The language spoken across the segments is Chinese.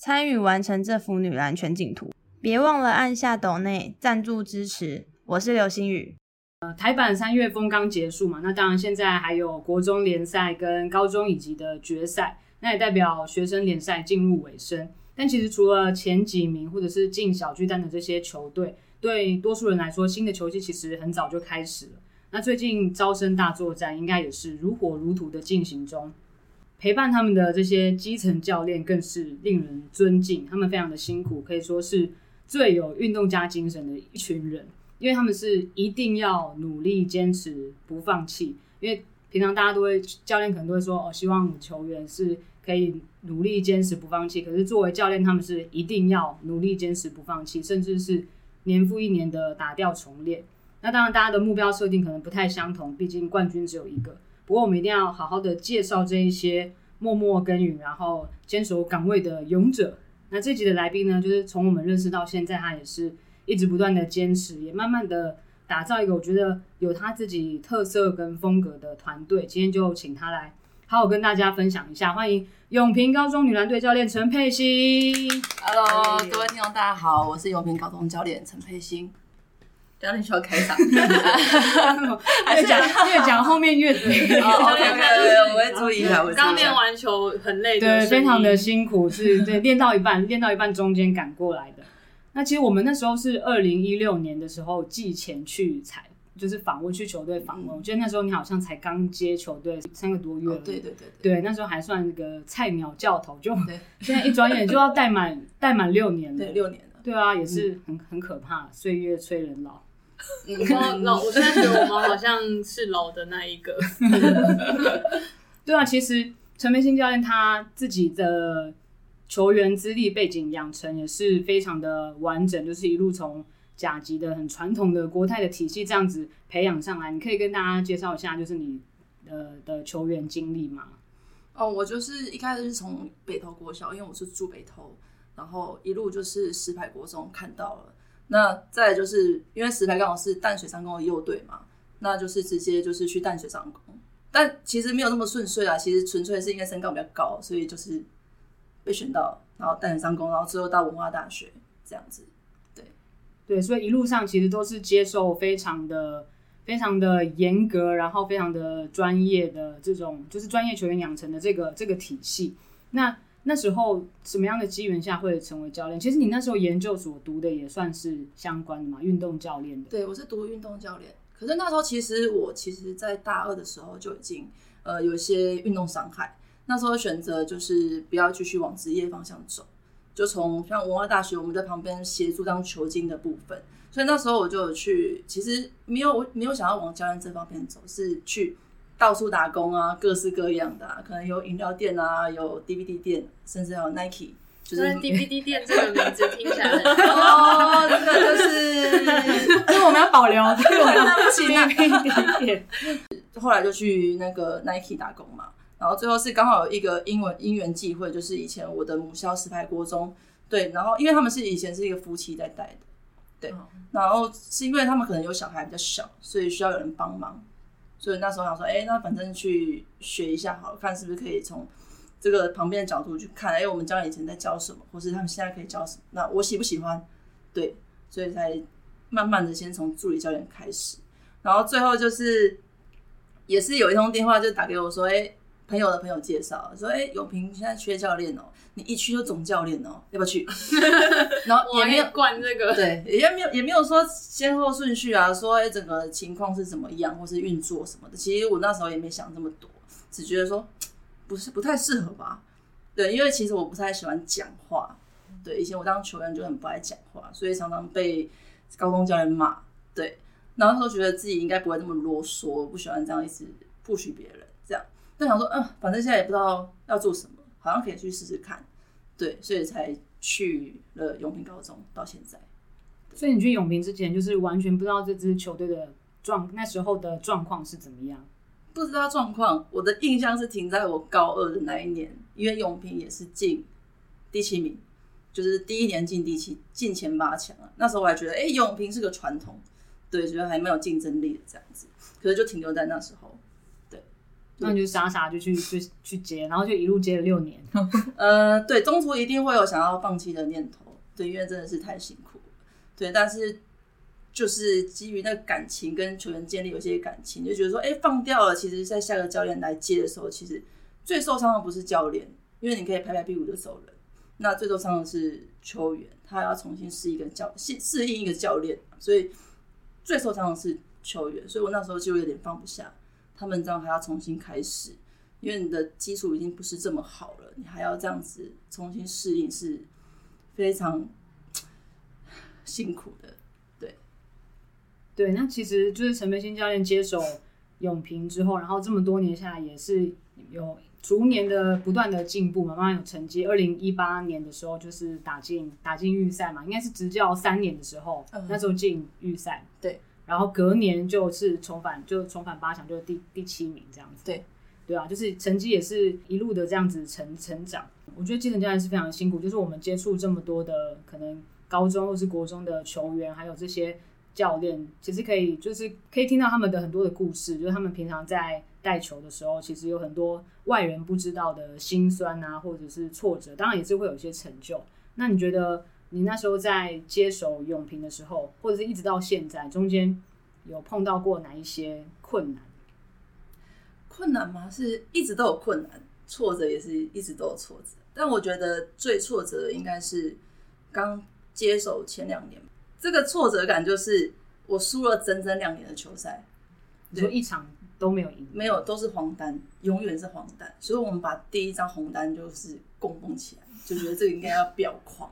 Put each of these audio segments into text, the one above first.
参与完成这幅女篮全景图。别忘了按下抖内赞助支持，我是刘星宇。呃，台版三月风刚结束嘛，那当然现在还有国中联赛跟高中以及的决赛，那也代表学生联赛进入尾声。但其实除了前几名或者是进小巨蛋的这些球队，对多数人来说，新的球季其实很早就开始了。那最近招生大作战应该也是如火如荼的进行中，陪伴他们的这些基层教练更是令人尊敬，他们非常的辛苦，可以说是最有运动家精神的一群人。因为他们是一定要努力坚持不放弃，因为平常大家都会教练可能都会说哦，希望球员是可以努力坚持不放弃。可是作为教练，他们是一定要努力坚持不放弃，甚至是年复一年的打掉重练。那当然，大家的目标设定可能不太相同，毕竟冠军只有一个。不过我们一定要好好的介绍这一些默默耕耘，然后坚守岗位的勇者。那这集的来宾呢，就是从我们认识到现在，他也是。一直不断的坚持，也慢慢的打造一个我觉得有他自己特色跟风格的团队。今天就请他来好好跟大家分享一下。欢迎永平高中女篮队教练陈佩欣。Hello，各位听众大家好，我是永平高中教练陈佩欣。教练需要开场，越讲越讲后面越对。OK OK，我会注意一下。刚练完球很累，对，非常的辛苦，是对练到一半，练到一半中间赶过来的。那其实我们那时候是二零一六年的时候季前去采，就是访问去球队访问。嗯、我觉得那时候你好像才刚接球队三个多月，哦，对对对对，那时候还算一个菜鸟教头，就现在一转眼就要带满带满六年了，对，六年了，对啊，也是很很可怕，岁月催人老。嗯，老，我现在觉得我们好像是老的那一个。对啊，其实陈明星教练他自己的。球员资历背景养成也是非常的完整，就是一路从甲级的很传统的国泰的体系这样子培养上来。你可以跟大家介绍一下，就是你的的球员经历吗？哦，我就是一开始是从北投国小，因为我是住北投，然后一路就是石牌国中看到了。那再就是因为石牌刚好是淡水商工的右队嘛，那就是直接就是去淡水商工，但其实没有那么顺遂啊。其实纯粹是因为身高比较高，所以就是。被选到，然后淡水商工，然后之后到文化大学这样子，对对，所以一路上其实都是接受非常的、非常的严格，然后非常的专业的这种，就是专业球员养成的这个这个体系。那那时候什么样的机缘下会成为教练？其实你那时候研究所读的也算是相关的嘛，运动教练的。对，我是读运动教练，可是那时候其实我其实在大二的时候就已经呃有一些运动伤害。那时候选择就是不要继续往职业方向走，就从像文化大学，我们在旁边协助当球经的部分，所以那时候我就有去，其实没有我没有想要往教练这方面走，是去到处打工啊，各式各样的，啊，可能有饮料店啊，有 DVD 店，甚至还有 Nike，就是 DVD 店这个名字听起来 哦，这个就是，因为我们要保留，因为我们要不起 DVD 店，后来就去那个 Nike 打工嘛。然后最后是刚好有一个英文因缘际会，就是以前我的母校石牌国中，对，然后因为他们是以前是一个夫妻在带的，对，然后是因为他们可能有小孩比较小，所以需要有人帮忙，所以那时候想说，哎，那反正去学一下好了，看是不是可以从这个旁边的角度去看，哎，我们教练以前在教什么，或是他们现在可以教什么，那我喜不喜欢？对，所以才慢慢的先从助理教练开始，然后最后就是也是有一通电话就打给我说，哎。朋友的朋友介绍说：“哎、欸，永平现在缺教练哦，你一去就总教练哦，要不要去？” 然后也没有管这个，对，也没有也没有说先后顺序啊，说哎、欸，整个情况是怎么样，或是运作什么的。其实我那时候也没想这么多，只觉得说不是不太适合吧。对，因为其实我不太喜欢讲话。对，以前我当球员就很不爱讲话，所以常常被高中教练骂。对，然后那时候觉得自己应该不会那么啰嗦，不喜欢这样一直 push 别人这样。就想说，嗯，反正现在也不知道要做什么，好像可以去试试看，对，所以才去了永平高中到现在。所以你去永平之前，就是完全不知道这支球队的状那时候的状况是怎么样？不知道状况，我的印象是停在我高二的那一年，因为永平也是进第七名，就是第一年进第七，进前八强啊。那时候我还觉得，哎、欸，永平是个传统，对，觉得还蛮有竞争力的这样子。可是就停留在那时候，对，那你就傻傻就去就去接，然后就一路接了六年。呃，对，中途一定会有想要放弃的念头，对，因为真的是太辛苦。对，但是就是基于那个感情跟球员建立有些感情，就觉得说，哎，放掉了。其实，在下个教练来接的时候，其实最受伤的不是教练，因为你可以拍拍屁股就走人。那最受伤的是球员，他要重新适应一个教适适应一个教练，所以最受伤的是球员。所以我那时候就有点放不下，他们这样还要重新开始，因为你的基础已经不是这么好了，你还要这样子重新适应，是非常。辛苦的，对，对，那其实就是陈培新教练接手永平之后，然后这么多年下来，也是有逐年的不断的进步嘛，慢慢有成绩。二零一八年的时候，就是打进打进预赛嘛，应该是执教三年的时候，嗯、那时候进预赛，对，然后隔年就是重返，就重返八强，就是第第七名这样子，对，对啊，就是成绩也是一路的这样子成成长。我觉得基层教练是非常辛苦，就是我们接触这么多的可能。高中或是国中的球员，还有这些教练，其实可以就是可以听到他们的很多的故事，就是他们平常在带球的时候，其实有很多外人不知道的辛酸啊，或者是挫折，当然也是会有一些成就。那你觉得你那时候在接手永平的时候，或者是一直到现在，中间有碰到过哪一些困难？困难吗？是一直都有困难，挫折也是一直都有挫折。但我觉得最挫折的应该是刚。接手前两年，这个挫折感就是我输了整整两年的球赛，就一场都没有赢，没有都是黄单，永远是黄单。所以我们把第一张红单就是供奉起来，就觉得这个应该要裱框。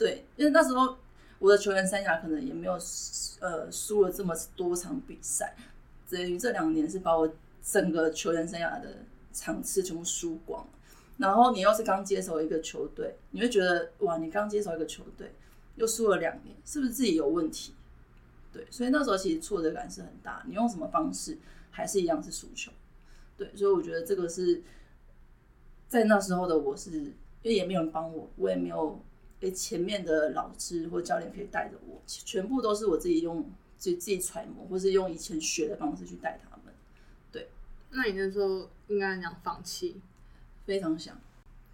对，因为那时候我的球员生涯可能也没有呃输了这么多场比赛，等于这两年是把我整个球员生涯的场次全部输光。然后你又是刚接手一个球队，你会觉得哇，你刚接手一个球队。又输了两年，是不是自己有问题？对，所以那时候其实挫折感是很大。你用什么方式，还是一样是输球。对，所以我觉得这个是在那时候的我是，因为也没有人帮我，我也没有诶前面的老师或教练可以带着我，全部都是我自己用自自己揣摩，或是用以前学的方式去带他们。对，那你那时候应该讲放弃，非常想，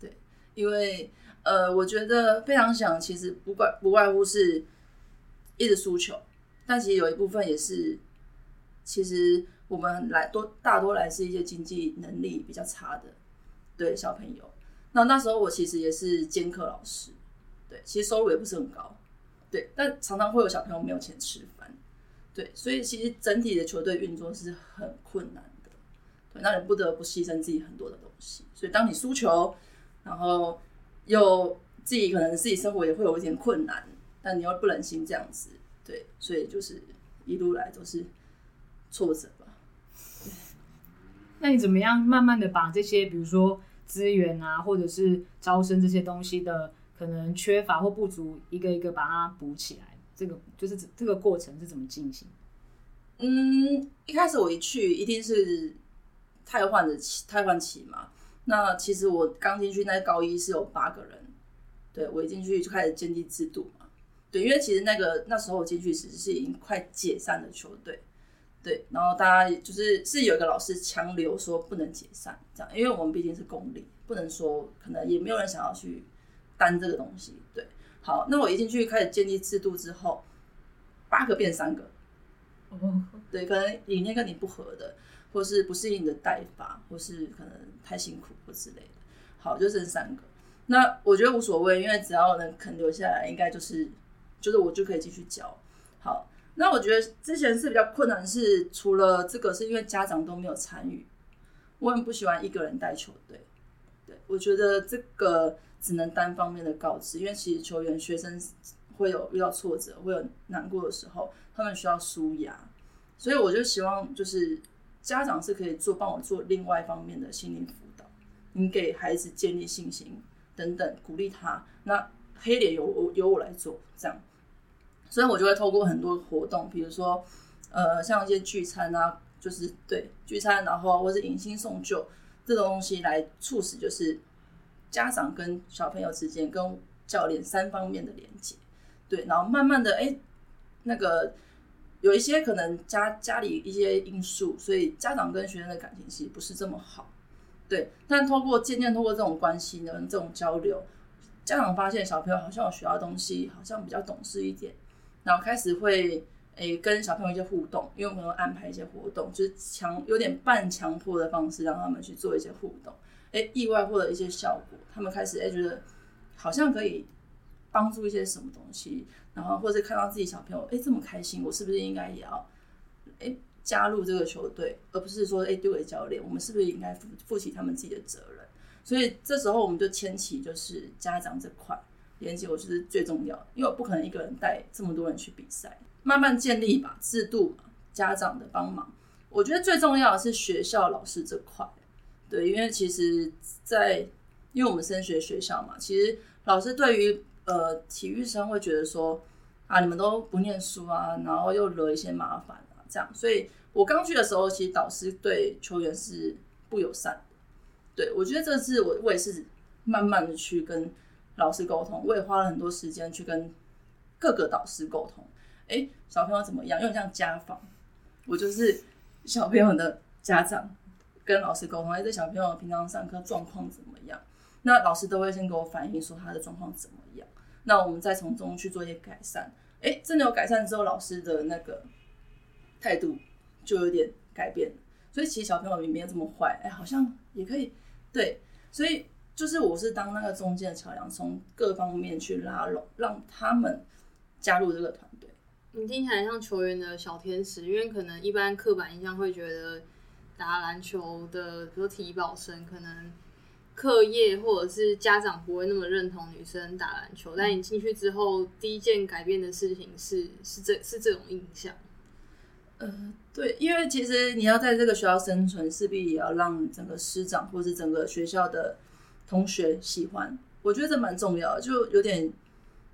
对，因为。呃，我觉得非常想，其实不怪不外乎是一直输球，但其实有一部分也是，其实我们来多大多来自一些经济能力比较差的，对小朋友。那那时候我其实也是兼课老师，对，其实收入也不是很高，对，但常常会有小朋友没有钱吃饭，对，所以其实整体的球队运作是很困难的，对，那你不得不牺牲自己很多的东西。所以当你输球，然后。又自己可能自己生活也会有一点困难，但你又不忍心这样子，对，所以就是一路来都是挫折吧。那你怎么样慢慢的把这些，比如说资源啊，或者是招生这些东西的可能缺乏或不足，一个一个把它补起来？这个就是这个过程是怎么进行？嗯，一开始我一去一定是太换的期，汰换期嘛。那其实我刚进去那高一是有八个人，对，我一进去就开始建立制度嘛，对，因为其实那个那时候我进去时是已经快解散的球队，对，然后大家就是是有一个老师强留说不能解散这样，因为我们毕竟是公立，不能说可能也没有人想要去担这个东西，对，好，那我一进去开始建立制度之后，八个变三个，哦，对，可能理念跟你不合的。或是不适应你的带法，或是可能太辛苦或之类的，好，就剩三个。那我觉得无所谓，因为只要能肯留下来，应该就是就是我就可以继续教。好，那我觉得之前是比较困难，是除了这个，是因为家长都没有参与。我很不喜欢一个人带球队，对，我觉得这个只能单方面的告知，因为其实球员、学生会有遇到挫折，会有难过的时候，他们需要舒压，所以我就希望就是。家长是可以做帮我做另外一方面的心灵辅导，你给孩子建立信心，等等，鼓励他。那黑脸由我由我来做，这样，所以我就会透过很多活动，比如说呃，像一些聚餐啊，就是对聚餐，然后或是迎新送旧这种东西来促使，就是家长跟小朋友之间跟教练三方面的连接，对，然后慢慢的，哎，那个有一些可能家家里一些因素，所以家长跟学生的感情其实不是这么好，对，但透过渐渐通过这种关系呢，这种交流，家长发现小朋友好像有学到东西，好像比较懂事一点，然后开始会诶跟小朋友一些互动，因为我们会安排一些活动，就是强有点半强迫的方式让他们去做一些互动，意外获得一些效果，他们开始诶觉得。好像可以帮助一些什么东西，然后或者看到自己小朋友哎这么开心，我是不是应该也要哎加入这个球队，而不是说哎丢给教练？我们是不是应该负负起他们自己的责任？所以这时候我们就牵起就是家长这块连接，我觉得最重要，因为我不可能一个人带这么多人去比赛，慢慢建立吧制度，家长的帮忙，我觉得最重要的是学校老师这块，对，因为其实，在因为我们升学学校嘛，其实老师对于呃体育生会觉得说啊，你们都不念书啊，然后又惹一些麻烦啊，这样。所以我刚去的时候，其实导师对球员是不友善的。对，我觉得这次我我也是慢慢的去跟老师沟通，我也花了很多时间去跟各个导师沟通。哎，小朋友怎么样？因为像家访，我就是小朋友的家长，跟老师沟通，哎，这小朋友平常上课状况怎么样？那老师都会先给我反映说他的状况怎么样，那我们再从中去做一些改善。哎，真的有改善之后，老师的那个态度就有点改变。所以其实小朋友也没有这么坏，哎，好像也可以。对，所以就是我是当那个中间的桥梁，从各方面去拉拢，让他们加入这个团队。你听起来像球员的小天使，因为可能一般刻板印象会觉得打篮球的，比如说体保生可能。课业或者是家长不会那么认同女生打篮球，但你进去之后，第一件改变的事情是是这是这种印象。呃，对，因为其实你要在这个学校生存，势必也要让整个师长或是整个学校的同学喜欢。我觉得这蛮重要的，就有点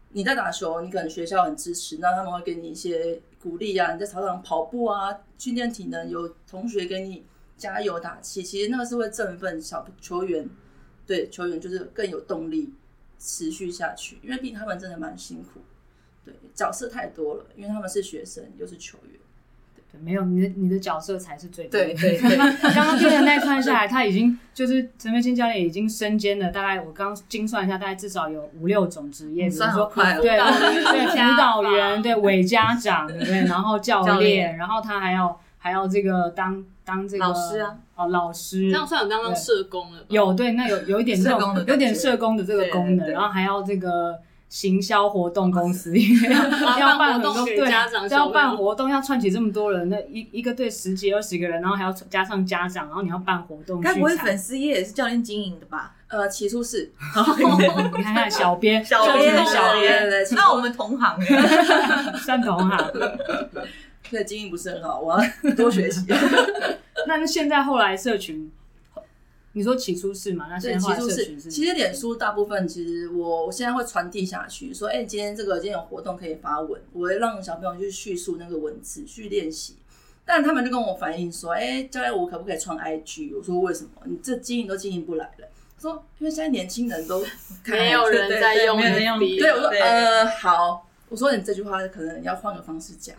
你在打球，你可能学校很支持，那他们会给你一些鼓励啊，你在操场跑步啊，训练体能，有同学给你加油打气，其实那个是会振奋小球员。对球员就是更有动力持续下去，因为毕竟他们真的蛮辛苦。对，角色太多了，因为他们是学生又是球员。没有你的你的角色才是最多。对对对。刚刚听的那串下来，他已经就是陈培青教练已经身兼了大概我刚精算一下，大概至少有五六种职业，比如说对对 辅导员，对伪家长，对不对？然后教练然后他还要还要这个当。当这个老师啊，哦，老师这样算有当当社工了吧？有对，那有有一点这种有点社工的这个功能，然后还要这个行销活动公司，要办活动，对，要办活动，要串起这么多人，那一一个队十几二十个人，然后还要加上家长，然后你要办活动，该不会粉丝页也是教练经营的吧？呃，起初是 你看看小编，小编，小编，那我们同行，算同行。对，经营不是很好，我要 多学习。那现在后来社群，你说起初是嘛？那现在后来社群是，其实脸书大部分其实我现在会传递下去，说，哎、欸，今天这个今天有活动可以发文，我会让小朋友去叙述那个文字去练习。但他们就跟我反映说，哎、欸，教练，我可不可以创 IG？我说为什么？你这经营都经营不来了。说因为现在年轻人都没有人在用，没有人用。对，我说呃好。我说你这句话可能要换个方式讲，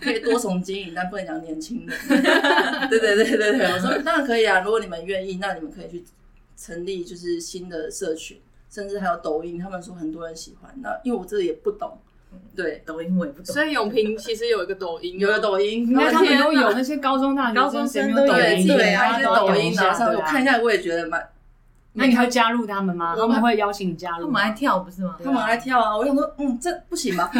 可以多重经营，但不能讲年轻人。对对对对对，我说当然可以啊，如果你们愿意，那你们可以去成立就是新的社群，甚至还有抖音，他们说很多人喜欢。那因为我这个也不懂，对抖音我也不懂。所以永平其实有一个抖音，有个抖音，因为他们都有那些高中大学高中生都有抖音，对啊，一些抖音啊，上我看一下，我也觉得蛮。那你会加入他们吗？他们会邀请你加入？他们爱跳不是吗？他们爱跳啊！我想说，嗯，这不行吧？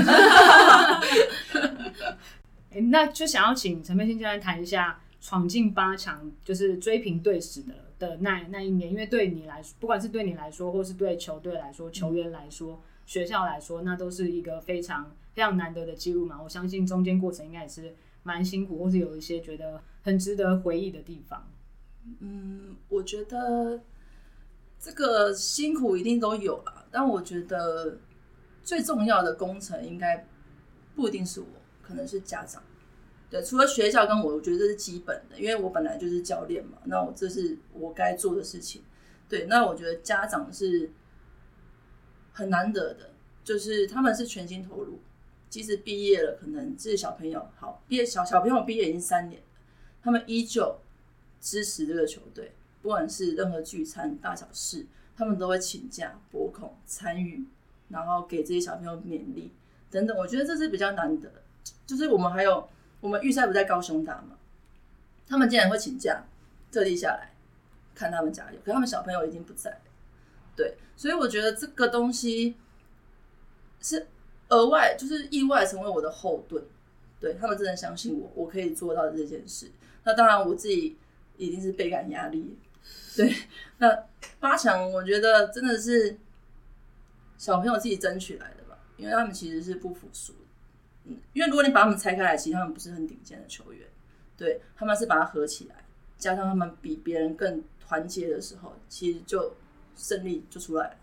哎，那就想要请陈佩欣教练谈一下闯进八强，就是追平队史的的那那一年，因为对你来说，不管是对你来说，或是对球队来说、球员来说、嗯、学校来说，那都是一个非常非常难得的记录嘛。我相信中间过程应该也是蛮辛苦，或是有一些觉得很值得回忆的地方。嗯，我觉得。这个辛苦一定都有啦，但我觉得最重要的工程应该不一定是我，可能是家长。对，除了学校跟我，我觉得这是基本的，因为我本来就是教练嘛，那我这是我该做的事情。对，那我觉得家长是很难得的，就是他们是全心投入，即使毕业了，可能这些小朋友好毕业小小朋友毕业已经三年了，他们依旧支持这个球队。不管是任何聚餐大小事，他们都会请假拨空参与，然后给这些小朋友勉励等等。我觉得这是比较难得，就是我们还有我们预赛不在高雄打嘛，他们竟然会请假特地下来看他们加油，可他们小朋友已经不在，对，所以我觉得这个东西是额外，就是意外成为我的后盾，对，他们真的相信我，我可以做到这件事。那当然我自己一定是倍感压力。对，那八强我觉得真的是小朋友自己争取来的吧，因为他们其实是不服输，嗯，因为如果你把他们拆开来，其实他们不是很顶尖的球员，对，他们是把它合起来，加上他们比别人更团结的时候，其实就胜利就出来了，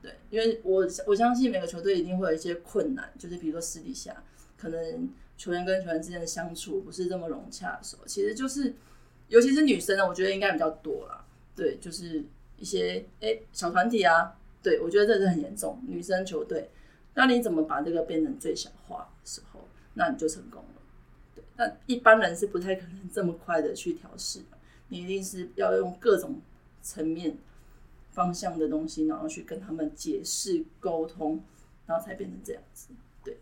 对，因为我我相信每个球队一定会有一些困难，就是比如说私底下可能球员跟球员之间的相处不是这么融洽的时候，其实就是尤其是女生呢，我觉得应该比较多啦。对，就是一些哎、小团体啊，对，我觉得这是很严重。女生球队，那你怎么把这个变成最小化的时候，那你就成功了。对，那一般人是不太可能这么快的去调试的，你一定是要用各种层面、方向的东西，然后去跟他们解释、沟通，然后才变成这样子。对，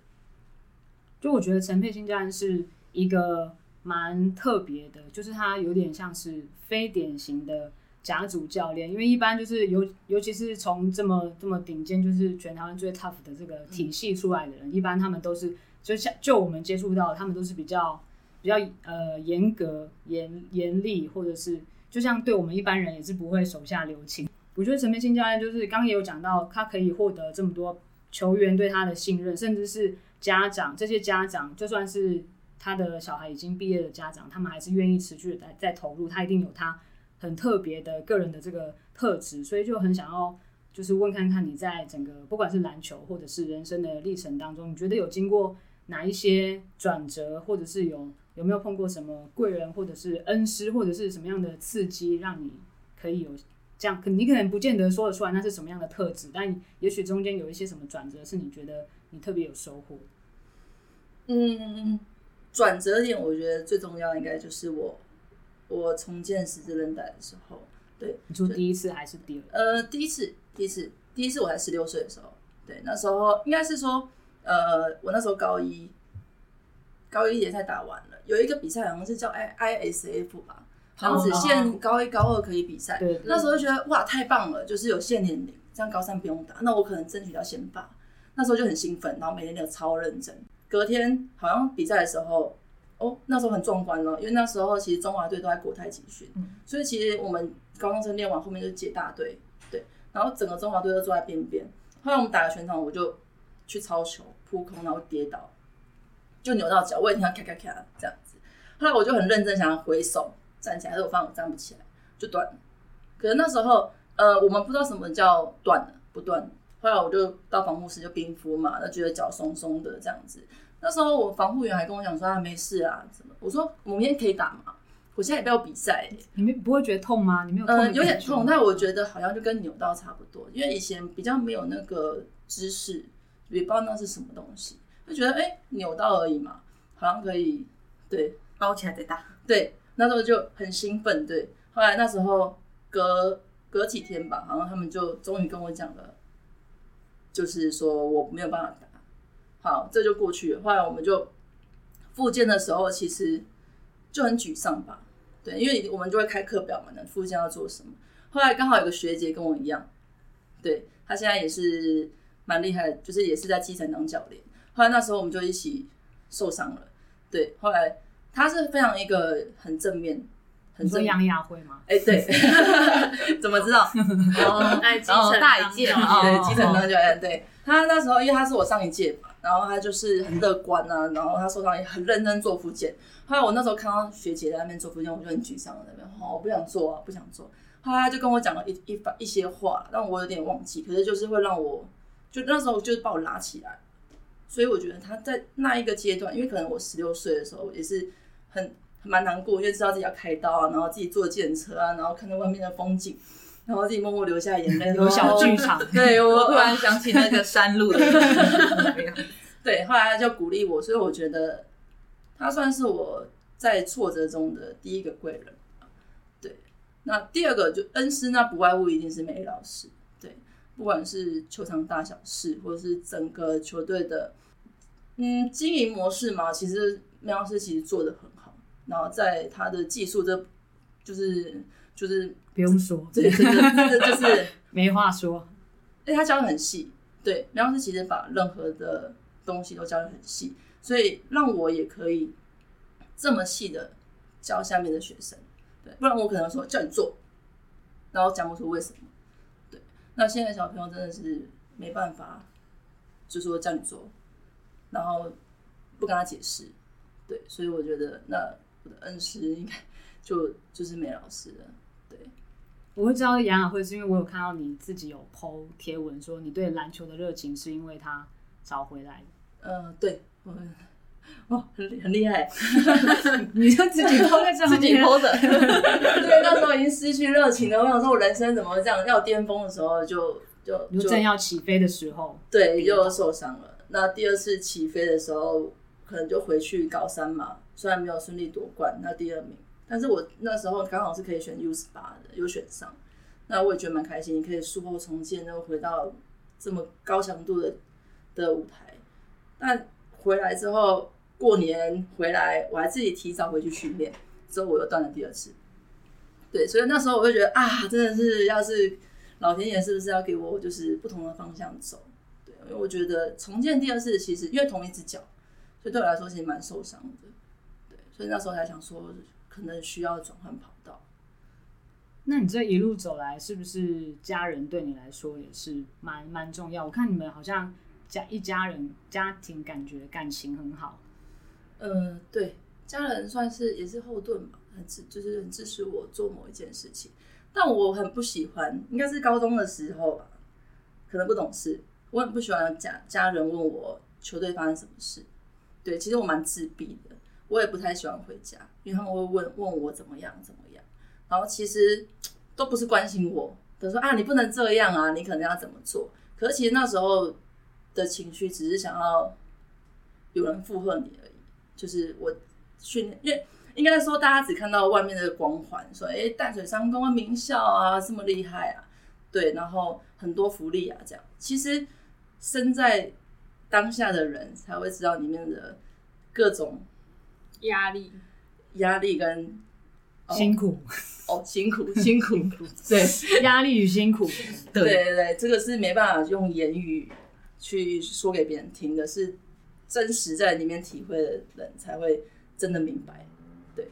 就我觉得陈佩欣教练是一个蛮特别的，就是他有点像是非典型的。甲组教练，因为一般就是尤尤其是从这么这么顶尖，就是全台湾最 tough 的这个体系出来的人，一般他们都是就像就我们接触到，他们都是比较比较呃严格严严厉，或者是就像对我们一般人也是不会手下留情。我觉得陈佩欣教练就是刚刚也有讲到，他可以获得这么多球员对他的信任，甚至是家长这些家长，就算是他的小孩已经毕业的家长，他们还是愿意持续的在在投入，他一定有他。很特别的个人的这个特质，所以就很想要就是问看看你在整个不管是篮球或者是人生的历程当中，你觉得有经过哪一些转折，或者是有有没有碰过什么贵人，或者是恩师，或者是什么样的刺激，让你可以有这样？可你可能不见得说得出来那是什么样的特质，但也许中间有一些什么转折是你觉得你特别有收获。嗯，转折点我觉得最重要应该就是我。我重建十字韧带的时候，对，你说第一次还是第二？呃，第一次，第一次，第一次我才十六岁的时候，对，那时候应该是说，呃，我那时候高一，高一联赛打完了，有一个比赛好像是叫 I I S F 吧，好像只限高一高二可以比赛。对，那时候就觉得哇，太棒了，就是有限年龄，这样高三不用打，那我可能争取到先发。那时候就很兴奋，然后每天都超认真。隔天好像比赛的时候。哦，那时候很壮观了，因为那时候其实中华队都在国泰集训，嗯、所以其实我们高中生练完后面就接大队，对，然后整个中华队都坐在边边。后来我们打了全场，我就去抄球扑空，然后跌倒，就扭到脚，我也听到咔咔咔这样子。后来我就很认真想要回手站起来，但我发现我站不起来，就断了。可是那时候，呃，我们不知道什么叫断了不断。后来我就到防护室就冰敷嘛，就觉得脚松松的这样子。那时候我防护员还跟我讲说啊没事啊，什么？我说我明天可以打吗？我现在也不要比赛，你们不会觉得痛吗？你没有痛？呃，有点痛，但我觉得好像就跟扭到差不多，因为以前比较没有那个知识，也不知道那是什么东西，就觉得哎、欸、扭到而已嘛，好像可以对包起来再打。对，那时候就很兴奋。对，后来那时候隔隔几天吧，好像他们就终于跟我讲了，就是说我没有办法打。好，这就过去了。后来我们就复健的时候，其实就很沮丧吧？对，因为我们就会开课表嘛，那复健要做什么？后来刚好有个学姐跟我一样，对，她现在也是蛮厉害的，就是也是在基层当教练。后来那时候我们就一起受伤了，对。后来她是非常一个很正面，很正面。杨雅慧吗？哎，对，怎么知道？哦，在基层大一届，对，基层当教练。对，他那时候，因为他是我上一届嘛。然后他就是很乐观啊，然后他受伤也很认真做复健。后来我那时候看到学姐在那边做复健，我就很沮丧在那边，好，我不想做啊，不想做。后来他就跟我讲了一一番一些话，让我有点忘记，可是就是会让我就那时候就是把我拉起来。所以我觉得他在那一个阶段，因为可能我十六岁的时候也是很蛮难过，因为知道自己要开刀啊，然后自己坐电车啊，然后看到外面的风景，然后自己默默流下眼泪，有小剧场。对，我突然想起那个山路的。对，后来他就鼓励我，所以我觉得他算是我在挫折中的第一个贵人。对，那第二个就恩师，那不外乎一定是美丽老师。对不管是球场大小事，或者是整个球队的嗯经营模式嘛，其实梅老师其实做的很好。然后在他的技术，这就是就是不用说，对，这这就是 没话说。因为他教的很细，对，苗老师其实把任何的东西都教的很细，所以让我也可以这么细的教下面的学生。对，不然我可能说叫你做，然后讲不出为什么。对那现在小朋友真的是没办法，就说叫你做，然后不跟他解释，对，所以我觉得那我的恩师应该就就是梅老师了，对。我会知道杨雅慧是因为我有看到你自己有 po 贴文说你对篮球的热情是因为他找回来的，呃，对，我。哦，很很厉害，你就自己 po 在这 自己 po 的，对，那时候已经失去热情了。我想说，我人生怎么这样？要巅峰的时候就就就正要起飞的时候，对，又受伤了。那第二次起飞的时候，可能就回去高三嘛，虽然没有顺利夺冠，那第二名，但是我那时候刚好是可以选 U 十八的，有选上，那我也觉得蛮开心，你可以术后重建，然后回到这么高强度的的舞台。但回来之后。过年回来，我还自己提早回去训练，之后我又断了第二次。对，所以那时候我就觉得啊，真的是，要是老天爷是不是要给我就是不同的方向走？对，因为我觉得重建第二次其实因为同一只脚，所以对我来说其实蛮受伤的。对，所以那时候才想说，可能需要转换跑道。那你这一路走来，是不是家人对你来说也是蛮蛮重要？我看你们好像家一家人家庭感觉感情很好。呃，对，家人算是也是后盾吧，很支就是很支持我做某一件事情，但我很不喜欢，应该是高中的时候吧，可能不懂事，我很不喜欢家家人问我球队发生什么事。对，其实我蛮自闭的，我也不太喜欢回家，因为他们会问问我怎么样怎么样，然后其实 都不是关心我，都说啊你不能这样啊，你可能要怎么做，可是其实那时候的情绪只是想要有人附和你而已。就是我训练，因为应该说大家只看到外面的光环，说哎淡水商工啊名校啊这么厉害啊，对，然后很多福利啊这样。其实身在当下的人才会知道里面的各种压力、压力跟、哦、辛苦哦，辛 苦辛苦，对，压力与辛苦，对对对，这个是没办法用言语去说给别人听的，是。真实在里面体会的人才会真的明白，对。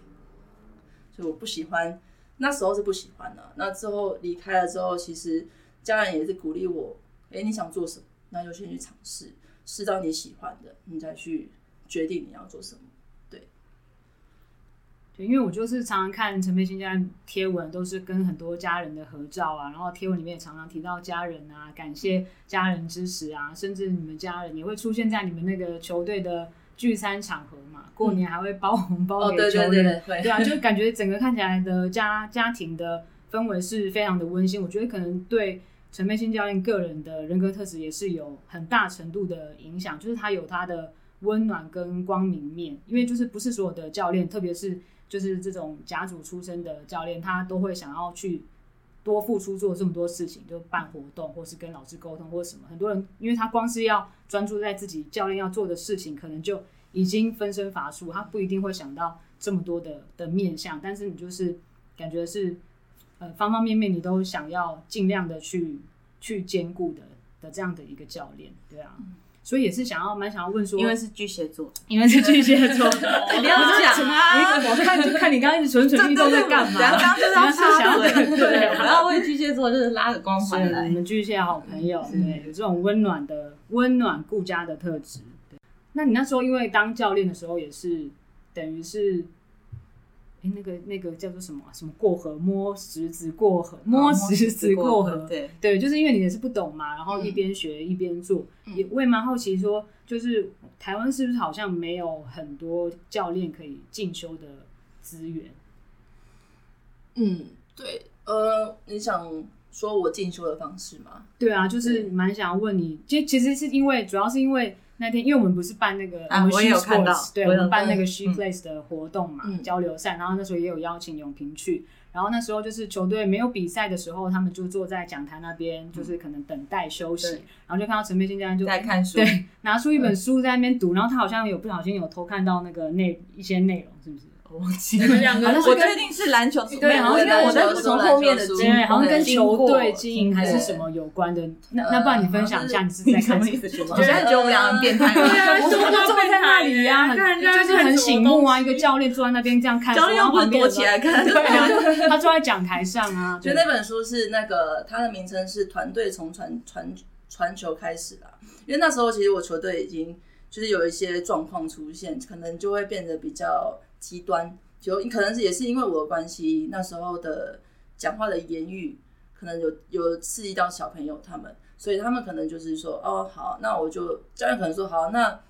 所以我不喜欢，那时候是不喜欢的。那之后离开了之后，其实家人也是鼓励我，哎，你想做什么，那就先去尝试，试到你喜欢的，你再去决定你要做什么。因为我就是常常看陈佩欣家贴文，都是跟很多家人的合照啊，然后贴文里面也常常提到家人啊，感谢家人支持啊，甚至你们家人也会出现在你们那个球队的聚餐场合嘛，过年还会包红包给球员，嗯哦、对，对，对，对，对啊，就感觉整个看起来的家家庭的氛围是非常的温馨。我觉得可能对陈佩欣教练个人的人格特质也是有很大程度的影响，就是他有他的温暖跟光明面，因为就是不是所有的教练，特别是。就是这种甲组出身的教练，他都会想要去多付出做这么多事情，就办活动，或是跟老师沟通，或什么。很多人因为他光是要专注在自己教练要做的事情，可能就已经分身乏术，他不一定会想到这么多的的面向。但是你就是感觉是呃方方面面你都想要尽量的去去兼顾的的这样的一个教练，对啊。所以也是想要蛮想要问说，因为是巨蟹座，因为是巨蟹座，你要讲啊！我看就看你刚刚一直蠢蠢欲动在干嘛？刚刚就是要插嘴，对，我要为巨蟹座就是拉着光环来。我们巨蟹好朋友，对，有这种温暖的、温暖顾家的特质。那你那时候因为当教练的时候，也是等于是，哎，那个那个叫做什么什么过河摸石子过河摸石子过河，对对，就是因为你也是不懂嘛，然后一边学一边做，也我也蛮好奇说，就是台湾是不是好像没有很多教练可以进修的资源？嗯，对，呃，你想。说我进修的方式吗？对啊，就是蛮想问你，其实其实是因为主要是因为那天，因为我们不是办那个，啊，我们有看到，对，我们办那个 She Plays 的活动嘛，交流赛，然后那时候也有邀请永平去，然后那时候就是球队没有比赛的时候，他们就坐在讲台那边，就是可能等待休息，然后就看到陈佩欣教练就在看书，对，拿出一本书在那边读，然后他好像有不小心有偷看到那个内一些内容，是不是？我忘记了，我确定是篮球，对，好像我在从后面的，对，好像跟球队经营还是什么有关的。那那不然你分享一下，你是在看什么？我觉得觉得我们两个 变态，对啊，我就坐在那里呀，就是很醒目啊，一个教练坐在那边这样看，教练要不躲起来看，对啊，他坐在讲台上啊。就那本书是那个，它的名称是《团队从传传传球开始》啦。因为那时候其实我球队已经就是有一些状况出现，可能就会变得比较。极端，就可能是也是因为我的关系，那时候的讲话的言语可能有有刺激到小朋友他们，所以他们可能就是说，哦，好，那我就教练可能说，好，那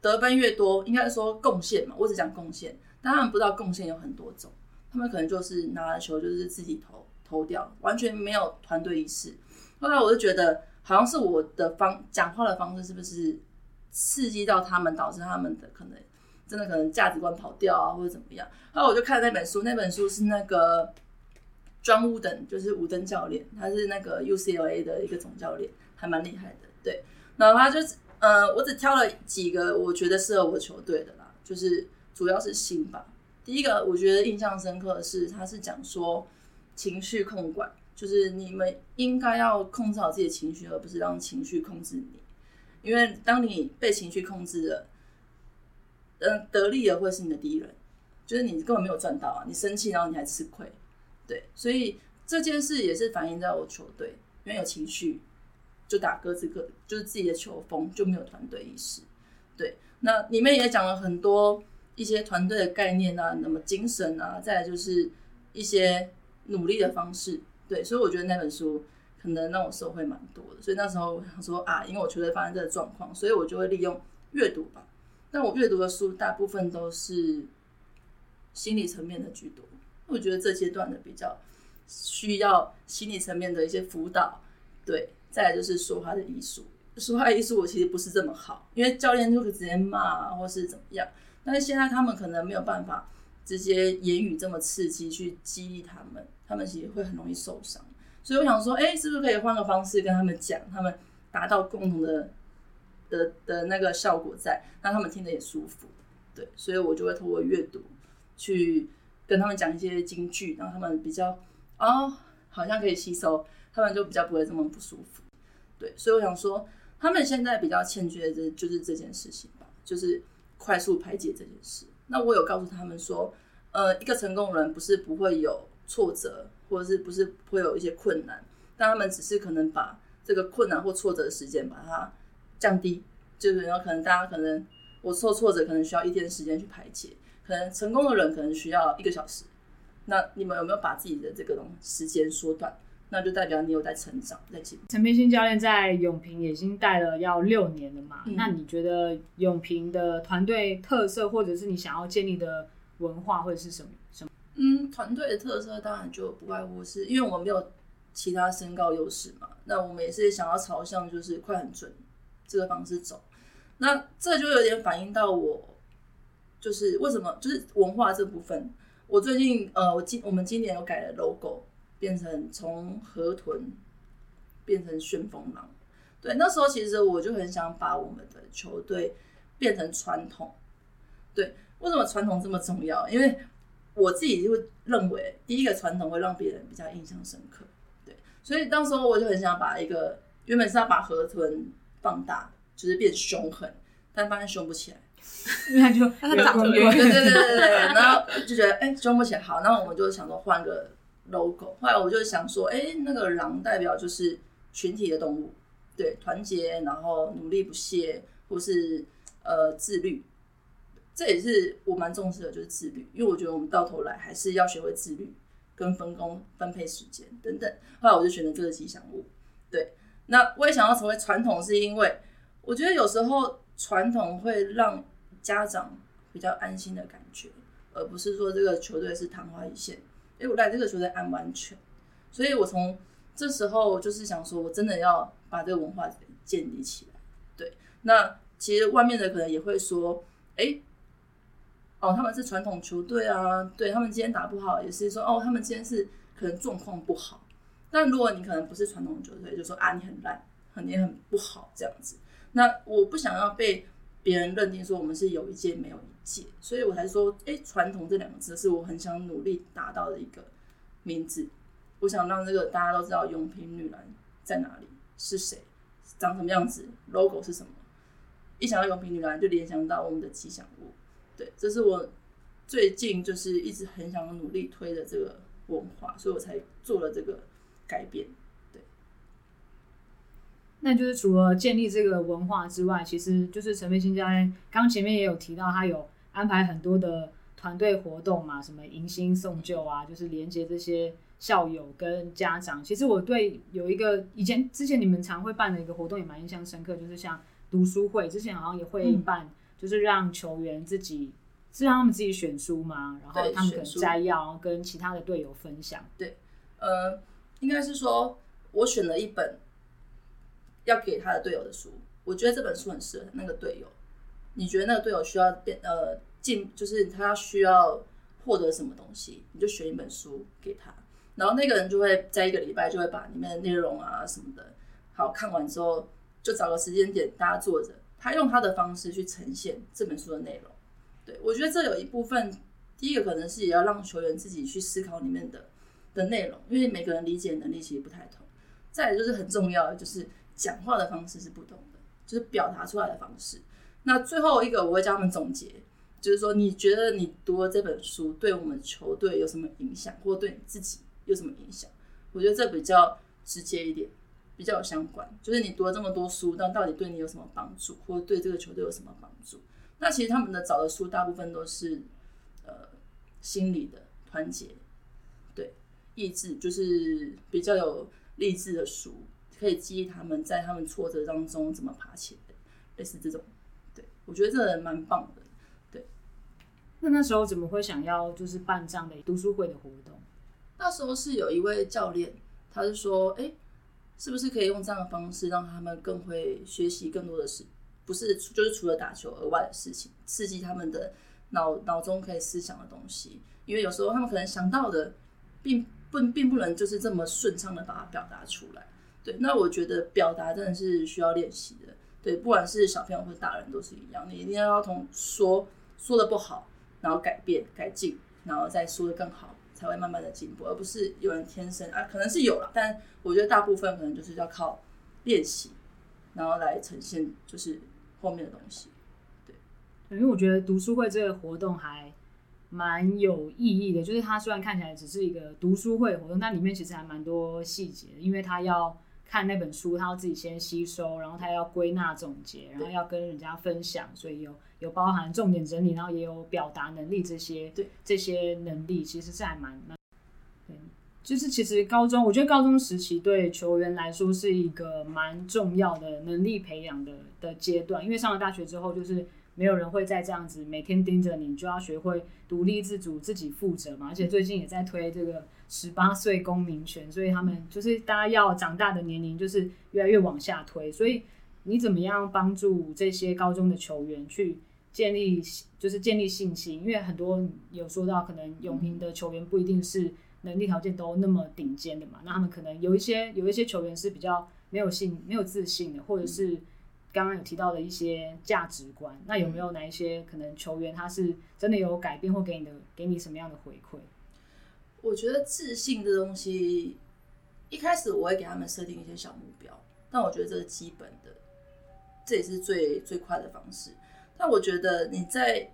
得分越多，应该说贡献嘛，我只讲贡献，但他们不知道贡献有很多种，他们可能就是拿了球就是自己投投掉，完全没有团队意识。后来我就觉得，好像是我的方讲话的方式是不是刺激到他们，导致他们的可能。真的可能价值观跑掉啊，或者怎么样？然后我就看了那本书，那本书是那个 John Wooden，就是伍登教练，他是那个 UCLA 的一个总教练，还蛮厉害的。对，然后他就是，呃，我只挑了几个我觉得适合我球队的啦，就是主要是心吧。第一个我觉得印象深刻的是，他是讲说情绪控管，就是你们应该要控制好自己的情绪，而不是让情绪控制你，因为当你被情绪控制了。嗯，得利的会是你的敌人，就是你根本没有赚到啊！你生气，然后你还吃亏，对，所以这件事也是反映在我球队，因为有情绪就打各自各，就是自己的球风就没有团队意识，对。那里面也讲了很多一些团队的概念啊，那么精神啊，再来就是一些努力的方式，对。所以我觉得那本书可能让我收获蛮多的，所以那时候我想说啊，因为我球队发生这个状况，所以我就会利用阅读吧。但我阅读的书大部分都是心理层面的居多，我觉得这阶段的比较需要心理层面的一些辅导。对，再来就是说话的艺术，说话艺术我其实不是这么好，因为教练就会直接骂或是怎么样，但是现在他们可能没有办法直接言语这么刺激去激励他们，他们其实会很容易受伤。所以我想说，哎，是不是可以换个方式跟他们讲，他们达到共同的。的的那个效果在，让他们听得也舒服，对，所以我就会透过阅读去跟他们讲一些金句，让他们比较哦，好像可以吸收，他们就比较不会这么不舒服，对，所以我想说，他们现在比较欠缺的就是这件事情吧，就是快速排解这件事。那我有告诉他们说，呃，一个成功人不是不会有挫折，或者是不是会有一些困难，但他们只是可能把这个困难或挫折的时间把它。降低，就是有可能大家可能我受挫折，可能需要一天时间去排解，可能成功的人可能需要一个小时。那你们有没有把自己的这个东时间缩短？那就代表你有在成长，在进步。陈佩欣教练在永平也已经带了要六年了嘛？嗯、那你觉得永平的团队特色，或者是你想要建立的文化，会是什么？什么？嗯，团队的特色当然就不外乎是因为我们没有其他身高优势嘛，那我们也是想要朝向就是快很准。这个方式走，那这就有点反映到我，就是为什么就是文化这部分。我最近呃，我今我们今年有改了 logo，变成从河豚变成旋风狼。对，那时候其实我就很想把我们的球队变成传统。对，为什么传统这么重要？因为我自己就会认为，第一个传统会让别人比较印象深刻。对，所以当时候我就很想把一个原本是要把河豚。放大就是变凶狠，但发现凶不起来，那就 他长得圆，对对对对对，然后就觉得哎凶不起来，好，那我们就想说换个 logo。后来我就想说，哎，那个狼代表就是群体的动物，对，团结，然后努力不懈，或是呃自律，这也是我蛮重视的，就是自律，因为我觉得我们到头来还是要学会自律，跟分工、分配时间等等。后来我就选择这个吉祥物。对，那我也想要成为传统，是因为我觉得有时候传统会让家长比较安心的感觉，而不是说这个球队是昙花一现。哎，我来这个球队安完全，所以我从这时候就是想说，我真的要把这个文化建立起来。对，那其实外面的可能也会说，哎。哦，他们是传统球队啊，对，他们今天打不好，也是说哦，他们今天是可能状况不好。但如果你可能不是传统球队，就说啊，你很烂，很你很不好这样子。那我不想要被别人认定说我们是有一届没有一届，所以我才说，哎，传统这两个字是我很想努力达到的一个名字。我想让这个大家都知道永平女篮在哪里，是谁，长什么样子，logo 是什么。一想到永平女篮，就联想到我们的吉祥物。对，这是我最近就是一直很想努力推的这个文化，所以我才做了这个改变。对，那就是除了建立这个文化之外，其实就是陈飞新教练刚前面也有提到，他有安排很多的团队活动嘛，什么迎新送旧啊，就是连接这些校友跟家长。其实我对有一个以前之前你们常会办的一个活动也蛮印象深刻，就是像读书会，之前好像也会办。嗯就是让球员自己是让他们自己选书嘛，然后他们可能摘要跟其他的队友分享。对，呃，应该是说我选了一本要给他的队友的书，我觉得这本书很适合那个队友。你觉得那个队友需要变呃进，就是他需要获得什么东西，你就选一本书给他，然后那个人就会在一个礼拜就会把里面的内容啊什么的，好，看完之后就找个时间点大家坐着。他用他的方式去呈现这本书的内容，对，我觉得这有一部分，第一个可能是也要让球员自己去思考里面的的内容，因为每个人理解能力其实不太同。再来就是很重要的，就是讲话的方式是不同的，就是表达出来的方式。那最后一个我会教他们总结，就是说你觉得你读了这本书对我们球队有什么影响，或对你自己有什么影响？我觉得这比较直接一点。比较有相关，就是你读了这么多书，但到底对你有什么帮助，或对这个球队有什么帮助？那其实他们的找的书大部分都是呃心理的团结，意志，就是比较有励志的书，可以激励他们在他们挫折当中怎么爬起来，类似这种。对，我觉得这个人蛮棒的。对，那那时候怎么会想要就是办这样的读书会的活动？那时候是有一位教练，他是说，哎、欸。是不是可以用这样的方式让他们更会学习更多的事？不是，就是除了打球额外的事情，刺激他们的脑脑中可以思想的东西。因为有时候他们可能想到的并不并不能就是这么顺畅的把它表达出来。对，那我觉得表达真的是需要练习的。对，不管是小朋友或大人都是一样，你一定要从说说的不好，然后改变改进，然后再说的更好。才会慢慢的进步，而不是有人天生啊，可能是有了，但我觉得大部分可能就是要靠练习，然后来呈现就是后面的东西。对，因为我觉得读书会这个活动还蛮有意义的，就是它虽然看起来只是一个读书会活动，但里面其实还蛮多细节的，因为他要。看那本书，他要自己先吸收，然后他要归纳总结，然后要跟人家分享，所以有有包含重点整理，然后也有表达能力这些，对这些能力其实是还蛮蛮，对，就是其实高中，我觉得高中时期对球员来说是一个蛮重要的能力培养的的阶段，因为上了大学之后就是。没有人会再这样子每天盯着你，你就要学会独立自主、自己负责嘛。而且最近也在推这个十八岁公民权，所以他们就是大家要长大的年龄就是越来越往下推。所以你怎么样帮助这些高中的球员去建立，就是建立信心？因为很多有说到，可能永平的球员不一定是能力条件都那么顶尖的嘛。那他们可能有一些有一些球员是比较没有信、没有自信的，或者是。刚刚有提到的一些价值观，那有没有哪一些可能球员他是真的有改变，或给你的给你什么样的回馈？我觉得自信这东西，一开始我会给他们设定一些小目标，但我觉得这是基本的，这也是最最快的方式。但我觉得你在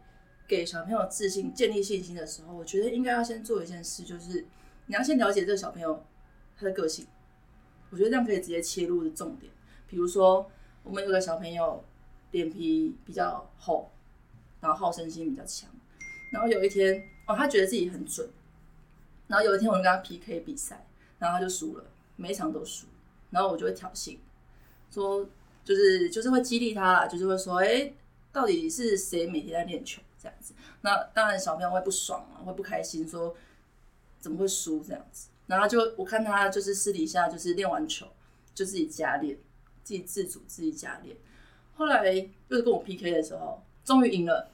给小朋友自信、建立信心的时候，我觉得应该要先做一件事，就是你要先了解这个小朋友他的个性。我觉得这样可以直接切入的重点，比如说。我们有个小朋友脸皮比较厚，然后好胜心比较强。然后有一天，哦，他觉得自己很准。然后有一天，我就跟他 PK 比赛，然后他就输了，每一场都输。然后我就会挑衅，说就是就是会激励他，就是会说，哎，到底是谁每天在练球这样子？那当然，小朋友会不爽啊，会不开心，说怎么会输这样子？然后就我看他就是私底下就是练完球就自己加练，自己自主自己加练。后来就是跟我 PK 的时候，终于赢了。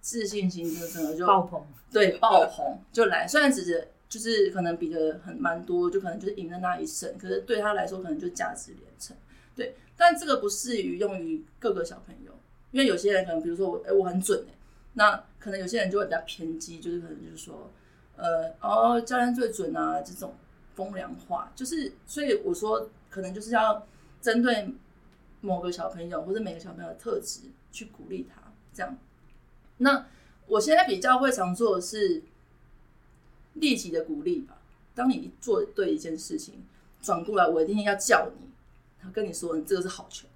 自信心就真的就爆棚，对，爆棚就来。虽然只是就是可能比的很蛮多，就可能就是赢的那一胜，可是对他来说可能就价值连城。对，但这个不适于用于各个小朋友，因为有些人可能比如说我，哎、欸，我很准哎，那可能有些人就会比较偏激，就是可能就是说，呃，哦，教练最准啊，这种风凉话，就是所以我说可能就是要针对某个小朋友或者每个小朋友的特质去鼓励他，这样。那我现在比较会常做的是立即的鼓励吧。当你做对一件事情，转过来我一定要叫你，他跟你说你这个是好球，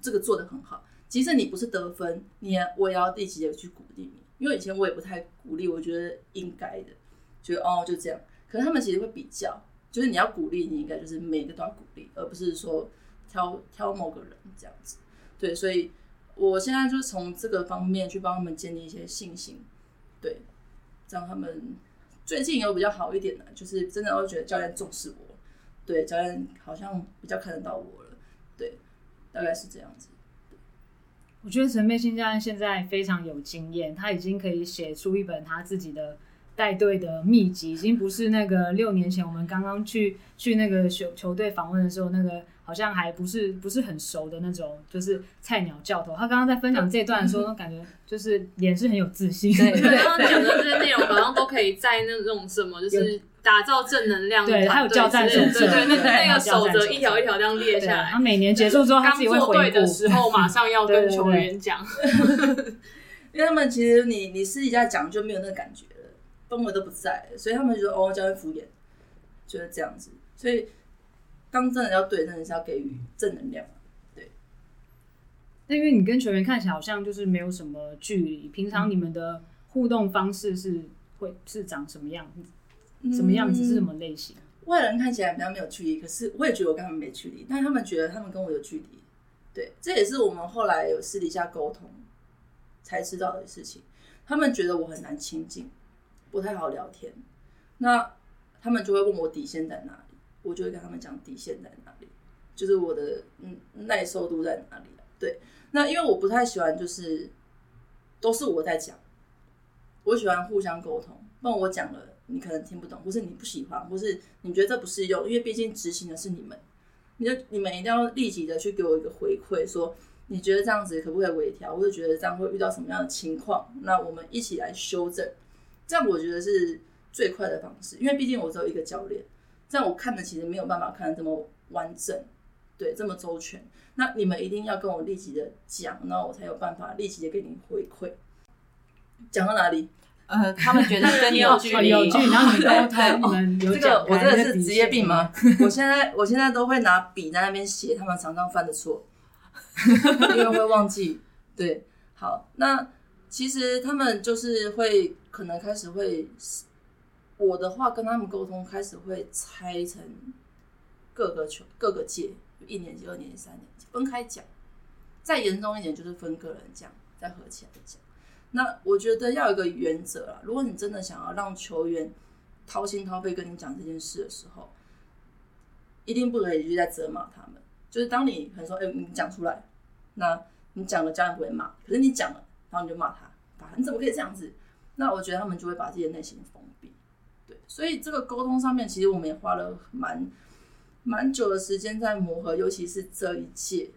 这个做得很好。即使你不是得分，你也我也要立即的去鼓励你。因为以前我也不太鼓励，我觉得应该的，觉得哦就这样。可是他们其实会比较，就是你要鼓励，你应该就是每个都要鼓励，而不是说挑挑某个人这样子。对，所以。我现在就是从这个方面去帮他们建立一些信心，对，让他们最近有比较好一点的，就是真的会觉得教练重视我，对，教练好像比较看得到我了，对，大概是这样子。我觉得陈佩欣教练现在非常有经验，他已经可以写出一本他自己的带队的秘籍，已经不是那个六年前我们刚刚去去那个球球队访问的时候那个。好像还不是不是很熟的那种，就是菜鸟教头。他刚刚在分享这段的时候，感觉就是脸是很有自信。对，刚刚讲的这些内容好像都可以在那种什么，就是打造正能量。对，他有教战守则，对，那那个守则一条一条这样列下来。他每年结束之后，他自己会回顾的时候，马上要跟球员讲。因为他们其实你你私底下讲就没有那个感觉了，氛围都不在，所以他们觉得哦，教练敷衍，就是这样子，所以。当真的要对，真的是要给予正能量，对。那因为你跟球员看起来好像就是没有什么距离，平常你们的互动方式是会是长什么样子？嗯、什么样子是什么类型？外人看起来比较没有距离，可是我也觉得我跟他们没距离，但他们觉得他们跟我有距离。对，这也是我们后来有私底下沟通才知道的事情。他们觉得我很难亲近，不太好聊天，那他们就会问我底线在哪里。我就会跟他们讲底线在哪里，就是我的嗯耐受度在哪里。对，那因为我不太喜欢就是都是我在讲，我喜欢互相沟通。不然我讲了，你可能听不懂，或是你不喜欢，或是你觉得这不适用，因为毕竟执行的是你们，你就你们一定要立即的去给我一个回馈，说你觉得这样子可不可以微调，或者觉得这样会遇到什么样的情况，那我们一起来修正。这样我觉得是最快的方式，因为毕竟我只有一个教练。但我看的其实没有办法看的这么完整，对，这么周全。那你们一定要跟我立即的讲，那我才有办法立即的给你回馈。讲到哪里？呃，他们觉得跟你有距离，有距离，然后你沟通，你们有这个，我这个是职业病吗？我现在我现在都会拿笔在那边写，他们常常犯的错，因为会忘记。对，好，那其实他们就是会可能开始会。我的话跟他们沟通，开始会拆成各个球、各个届，一年级、二年级、三年级分开讲。再严重一点，就是分个人讲，再合起来讲。那我觉得要有一个原则啊，如果你真的想要让球员掏心掏肺跟你讲这件事的时候，一定不可以就在责骂他们。就是当你可能说，哎、你讲出来，那你讲了，家人不会骂，可是你讲了，然后你就骂他，你怎么可以这样子？那我觉得他们就会把自己的内心封闭。所以这个沟通上面，其实我们也花了蛮蛮久的时间在磨合，尤其是这一届，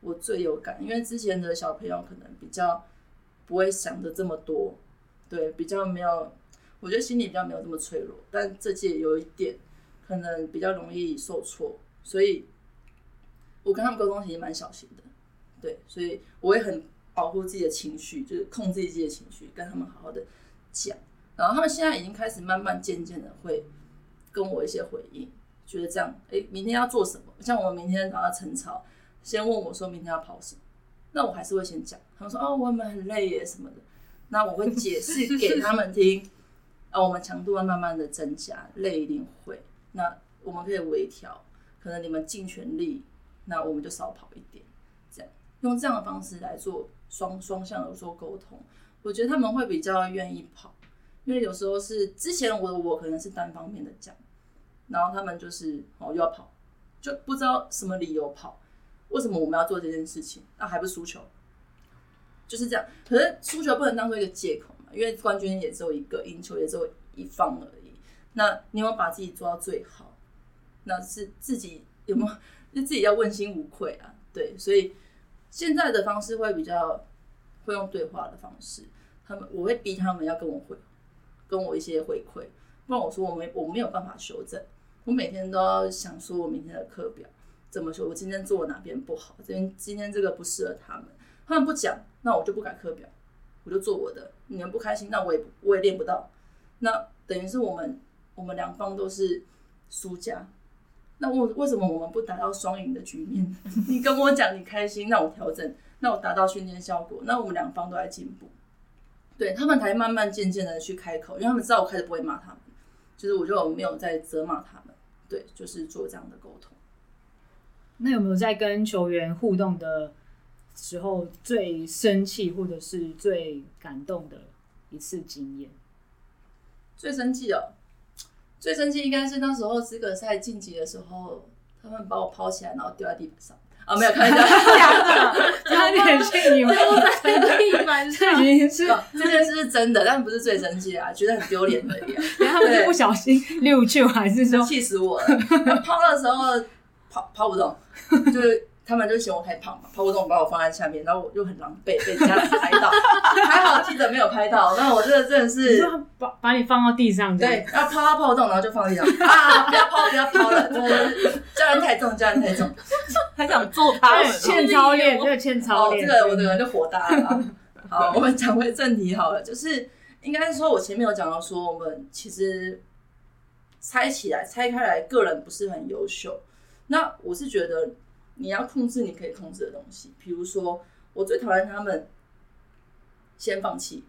我最有感，因为之前的小朋友可能比较不会想的这么多，对，比较没有，我觉得心里比较没有这么脆弱，但这届有一点可能比较容易受挫，所以我跟他们沟通其实蛮小心的，对，所以我也很保护自己的情绪，就是控制自己的情绪，跟他们好好的讲。然后他们现在已经开始慢慢渐渐的会跟我一些回应，觉得这样，哎，明天要做什么？像我们明天早上晨操，先问我说明天要跑什么，那我还是会先讲。他们说哦，我们很累耶什么的，那我会解释 给他们听，啊，我们强度会慢慢的增加，累一定会，那我们可以微调，可能你们尽全力，那我们就少跑一点，这样用这样的方式来做双双向的做沟通，我觉得他们会比较愿意跑，因为有时候是之前我我可能是单方面的讲，然后他们就是哦又要跑，就不知道什么理由跑，为什么我们要做这件事情，那还不是输球。就是这样，可是输球不能当做一个借口嘛，因为冠军也只有一个，赢球也只有一方而已。那你有没有把自己做到最好？那是自己有没有？就自己要问心无愧啊。对，所以现在的方式会比较会用对话的方式，他们我会逼他们要跟我回，跟我一些回馈，不然我说我没我没有办法修正，我每天都要想说我明天的课表怎么说，我今天做哪边不好，这边今天这个不适合他们。他们不讲，那我就不改课表，我就做我的。你们不开心，那我也我也练不到。那等于是我们我们两方都是输家。那为为什么我们不达到双赢的局面？你跟我讲你开心，那我调整，那我达到训练效果，那我们两方都在进步。对，他们才慢慢渐渐的去开口，因为他们知道我开始不会骂他们，就是我就没有在责骂他们。对，就是做这样的沟通。那有没有在跟球员互动的时候最生气或者是最感动的一次经验，最生气哦，最生气应该是那时候资格赛晋级的时候，他们把我抛起来，然后丢在地板上啊，没有开玩笑，假的，差点气你们在地板上，这件事是真的，但不是最生气啊，觉得很丢脸而已。他们是不小心溜去，还是说气死我了？抛的时候跑跑不动，就是。他们就嫌我太胖嘛，跑不动把我放在下面，然后我就很狼狈，被家长拍到，还好记者没有拍到。那我这个真的是把把你放到地上，对，然后抛到跑不动，然后就放地上啊！不要抛，不要抛了，教练太重，教练太重，还想揍他们，欠操练，这个欠操练，这个我的人就火大了。好，我们讲回正题好了，就是应该是说，我前面有讲到说，我们其实拆起来、拆开来，个人不是很优秀。那我是觉得。你要控制你可以控制的东西，比如说，我最讨厌他们先放弃，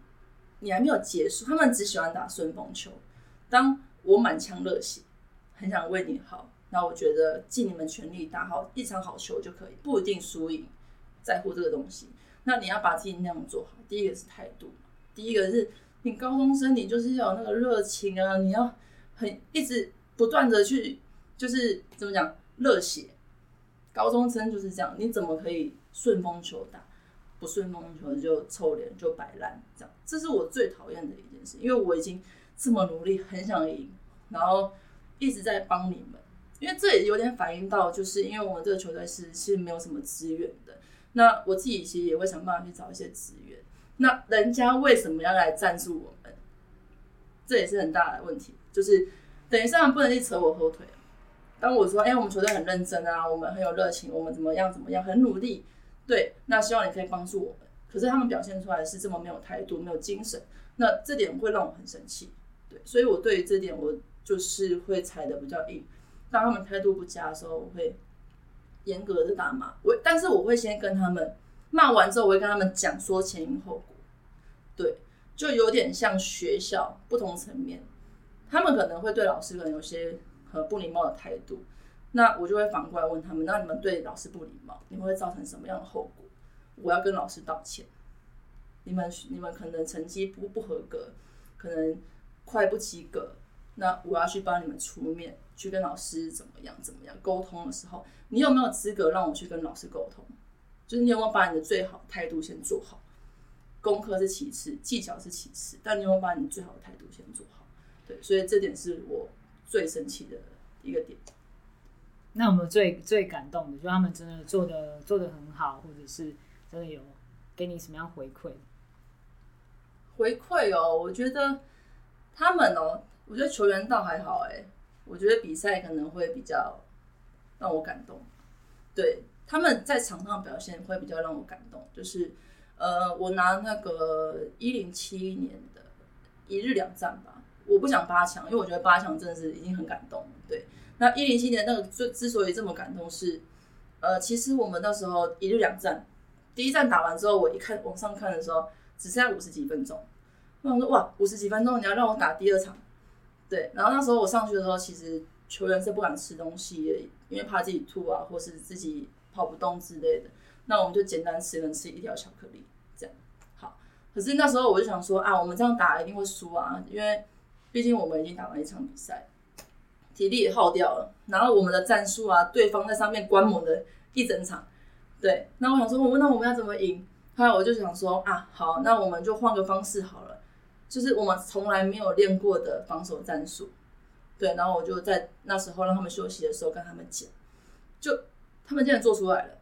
你还没有结束，他们只喜欢打顺风球。当我满腔热血，很想为你好，那我觉得尽你们全力打好一场好球就可以，不一定输赢，在乎这个东西。那你要把自己那样做好，第一个是态度，第一个是你高中生，你就是要有那个热情啊，你要很一直不断的去，就是怎么讲，热血。高中生就是这样，你怎么可以顺风球打？不顺风球就臭脸就摆烂，这样，这是我最讨厌的一件事。因为我已经这么努力，很想赢，然后一直在帮你们。因为这也有点反映到，就是因为我们这个球队是是没有什么资源的。那我自己其实也会想办法去找一些资源。那人家为什么要来赞助我们？这也是很大的问题，就是等于上不能去扯我后腿。当我说：“哎、欸，我们球队很认真啊，我们很有热情，我们怎么样怎么样，很努力。”对，那希望你可以帮助我们。可是他们表现出来是这么没有态度、没有精神，那这点会让我很生气。对，所以我对于这点我就是会踩的比较硬。当他们态度不佳的时候，我会严格的打骂。我，但是我会先跟他们骂完之后，我会跟他们讲说前因后果。对，就有点像学校不同层面，他们可能会对老师可能有些。和不礼貌的态度，那我就会反过来问他们：那你们对老师不礼貌，你们会造成什么样的后果？我要跟老师道歉。你们你们可能成绩不不合格，可能快不及格，那我要去帮你们出面，去跟老师怎么样怎么样沟通的时候，你有没有资格让我去跟老师沟通？就是你有没有把你的最好态度先做好？功课是其次，技巧是其次，但你有没有把你最好的态度先做好？对，所以这点是我。最神奇的一个点，那我们最最感动的，就他们真的做的做的很好，或者是真的有给你什么样回馈？回馈哦，我觉得他们哦，我觉得球员倒还好哎，我觉得比赛可能会比较让我感动。对，他们在场上表现会比较让我感动，就是呃，我拿那个一零七年的一日两战吧。我不想八强，因为我觉得八强真的是已经很感动了。对，那一零七年那个之之所以这么感动是，呃，其实我们那时候一日两战，第一战打完之后，我一看往上看的时候，只剩下五十几分钟，我想说哇，五十几分钟你要让我打第二场，对。然后那时候我上去的时候，其实球员是不敢吃东西的，因为怕自己吐啊，或是自己跑不动之类的。那我们就简单吃，能吃一条巧克力这样。好，可是那时候我就想说啊，我们这样打一定会输啊，因为毕竟我们已经打完一场比赛，体力也耗掉了。然后我们的战术啊，对方在上面观摩了一整场，对。那我想说，我问那我们要怎么赢？后来我就想说啊，好，那我们就换个方式好了，就是我们从来没有练过的防守战术，对。然后我就在那时候让他们休息的时候跟他们讲，就他们竟然做出来了。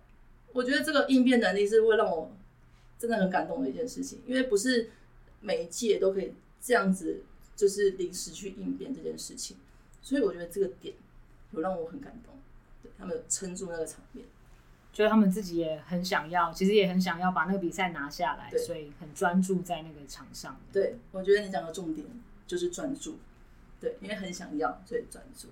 我觉得这个应变能力是会让我真的很感动的一件事情，因为不是每一届都可以这样子，就是临时去应变这件事情，所以我觉得这个点有让我很感动，对，他们撑住那个场面，觉得他们自己也很想要，其实也很想要把那个比赛拿下来，所以很专注在那个场上。对，我觉得你讲的重点就是专注，对，因为很想要，所以专注。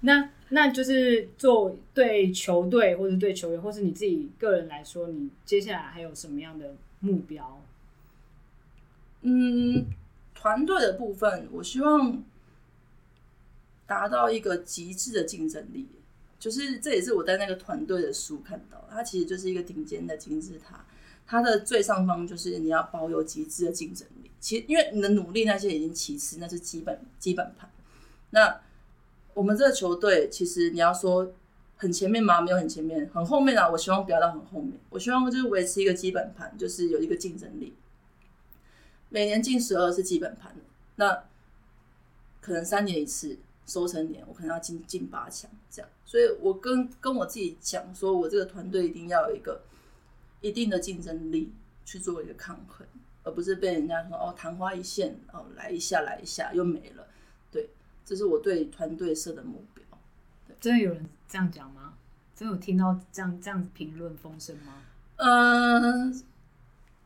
那那就是做对球队或者对球员，或是你自己个人来说，你接下来还有什么样的目标？嗯，团队的部分，我希望达到一个极致的竞争力。就是这也是我在那个团队的书看到，它其实就是一个顶尖的金字塔，它的最上方就是你要保有极致的竞争力。其实因为你的努力那些已经其次，那是基本基本盘。那我们这个球队其实你要说很前面吗？没有很前面，很后面啊。我希望不要到很后面，我希望就是维持一个基本盘，就是有一个竞争力。每年进十二是基本盘，那可能三年一次收成年，我可能要进进八强这样。所以我跟跟我自己讲说，我这个团队一定要有一个一定的竞争力去做一个抗衡，而不是被人家说哦昙花一现哦来一下来一下又没了。对这是我对团队设的目标。真的有人这样讲吗？真的有听到这样这样评论风声吗？嗯、呃，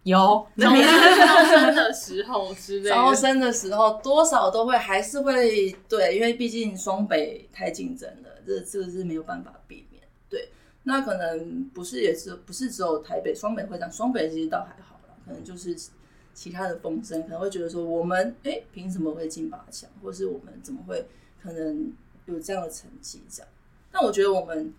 有。招生的时候之类的，招生的时候多少都会还是会对，因为毕竟双北太竞争了，这这个是没有办法避免。对，那可能不是也是不是只有台北双北会这样，双北其实倒还好啦，可能就是。其他的风声可能会觉得说，我们哎，凭什么会进八强，或是我们怎么会可能有这样的成绩？这样，但我觉得我们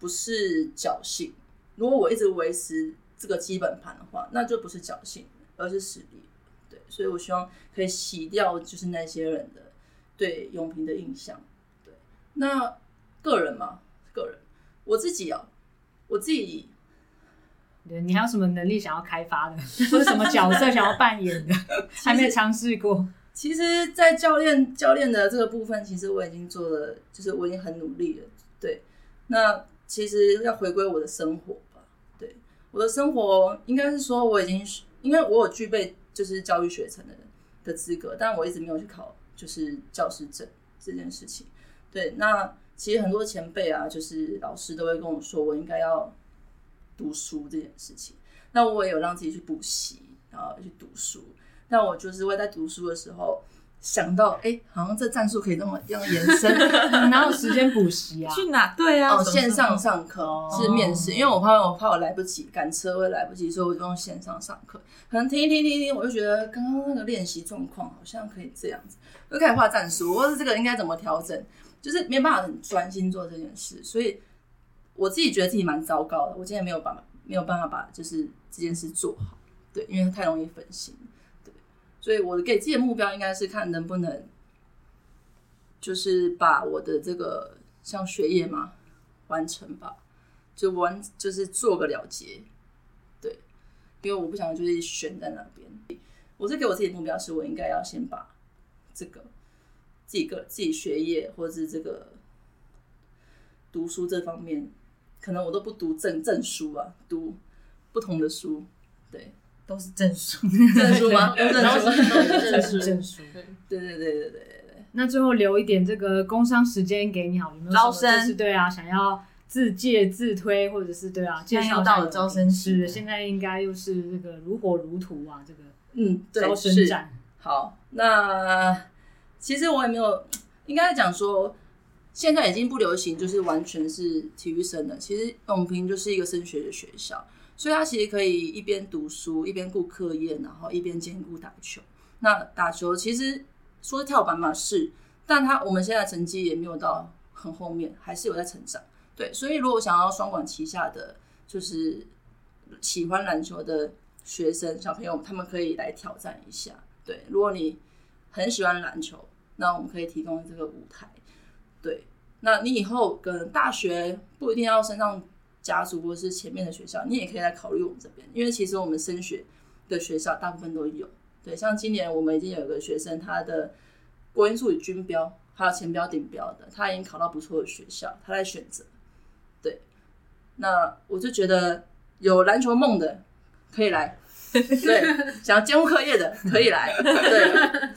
不是侥幸。如果我一直维持这个基本盘的话，那就不是侥幸，而是实力。对，所以我希望可以洗掉就是那些人的对永平的印象。对，那个人嘛，个人，我自己啊，我自己。对，你还有什么能力想要开发的，或者什么角色想要扮演的，还没尝试过？其实，在教练教练的这个部分，其实我已经做了，就是我已经很努力了。对，那其实要回归我的生活我的生活应该是说，我已经因为我有具备就是教育学程的的资格，但我一直没有去考就是教师证这件事情。对，那其实很多前辈啊，就是老师都会跟我说，我应该要。读书这件事情，那我也有让自己去补习，然后去读书。但我就是会在读书的时候想到，哎、欸，好像这战术可以这么这样延伸，哪有时间补习啊？去哪？对啊，哦，线上上课是面试，因为我怕我怕我来不及赶车会来不及，所以我就用线上上课。可能听一听听一听，我就觉得刚刚那个练习状况好像可以这样子，就开始画战术，或是这个应该怎么调整，就是没办法很专心做这件事，所以。我自己觉得自己蛮糟糕的，我今天没有办法，没有办法把就是这件事做好，对，因为太容易分心，对，所以我给自己的目标应该是看能不能，就是把我的这个像学业嘛完成吧，就完就是做个了结，对，因为我不想就是悬在那边，我是给我自己的目标是我应该要先把这个自己个自己学业或者是这个读书这方面。可能我都不读正正书啊，读不同的书，对，都是证书，证书吗？证书，证书，证书，对对对对对对。那最后留一点这个工商时间给你好，有没有招生？是对啊，想要自介自推，或者是对啊，介绍到了招生是，现在应该又是这个如火如荼啊，这个嗯，招生展。好，那其实我也没有，应该讲说。现在已经不流行，就是完全是体育生了。其实永平就是一个升学的学校，所以他其实可以一边读书，一边顾课业，然后一边兼顾打球。那打球其实说是跳板嘛是，但他我们现在成绩也没有到很后面，还是有在成长。对，所以如果想要双管齐下的，就是喜欢篮球的学生小朋友，他们可以来挑战一下。对，如果你很喜欢篮球，那我们可以提供这个舞台。对，那你以后跟大学不一定要升上家族或是前面的学校，你也可以来考虑我们这边，因为其实我们升学的学校大部分都有。对，像今年我们已经有一个学生，他的国英数与均标还有前标顶标的，他已经考到不错的学校，他在选择。对，那我就觉得有篮球梦的可以来，对，想要兼顾课业的可以来，对，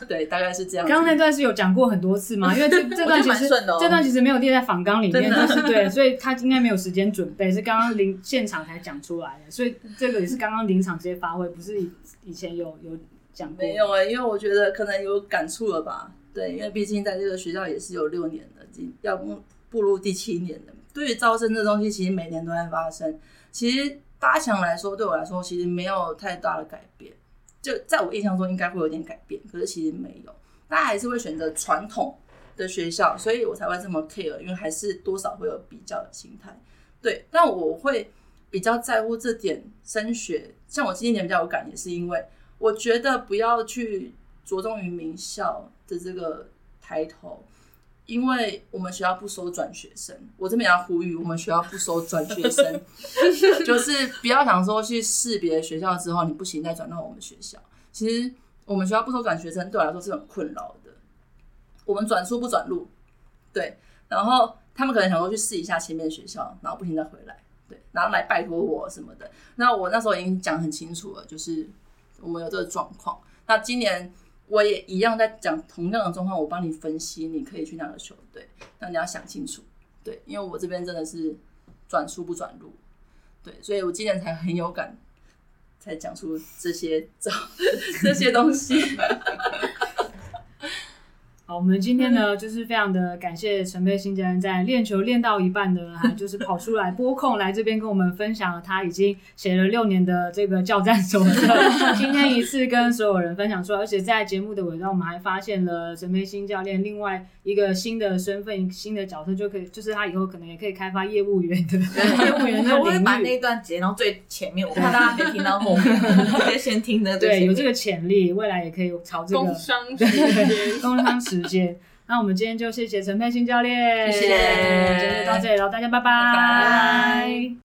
对，大概是这样。刚刚那段是有讲过很多次吗？因为这 这段其实、哦、这段其实没有列在访纲里面，就是 对，所以他应该没有时间准备，是刚刚临现场才讲出来的，所以这个也是刚刚临场直接发挥，不是以以前有有讲过。没有哎、欸，因为我觉得可能有感触了吧？对，因为毕竟在这个学校也是有六年了，要步步入第七年的。对于招生这东西，其实每年都在发生。其实八强来说，对我来说，其实没有太大的改变。就在我印象中，应该会有点改变，可是其实没有。大家还是会选择传统的学校，所以我才会这么 care，因为还是多少会有比较的心态。对，但我会比较在乎这点升学。像我今年比较有感，也是因为我觉得不要去着重于名校的这个抬头。因为我们学校不收转学生，我这边要呼吁，我们学校不收转学生，就是不要想说去试别的学校之后你不行再转到我们学校。其实我们学校不收转学生，对我来说是很困扰的。我们转出不转入，对，然后他们可能想说去试一下前面的学校，然后不行再回来，对，然后来拜托我什么的。那我那时候已经讲很清楚了，就是我们有这个状况。那今年。我也一样在讲同样的状况，我帮你分析，你可以去哪个球队，但你要想清楚，对，因为我这边真的是转出不转入，对，所以我今年才很有感，才讲出这些这 这些东西。好，我们今天呢，就是非常的感谢陈佩欣教练在练球练到一半呢，还 就是跑出来拨控来这边跟我们分享了他已经写了六年的这个教战手册，今天一次跟所有人分享出来，而且在节目的尾端，我们还发现了陈佩欣教练另外一个新的身份、新的角色，就可以就是他以后可能也可以开发业务员的 业务员的领域。我会把那一段截到最前面，我怕大家没听到后面，直接先听的。对，有这个潜力，未来也可以朝这个工商对工商时间。那我们今天就谢谢陈佩欣教练，谢谢，今天就到这里了，大家拜拜。拜拜。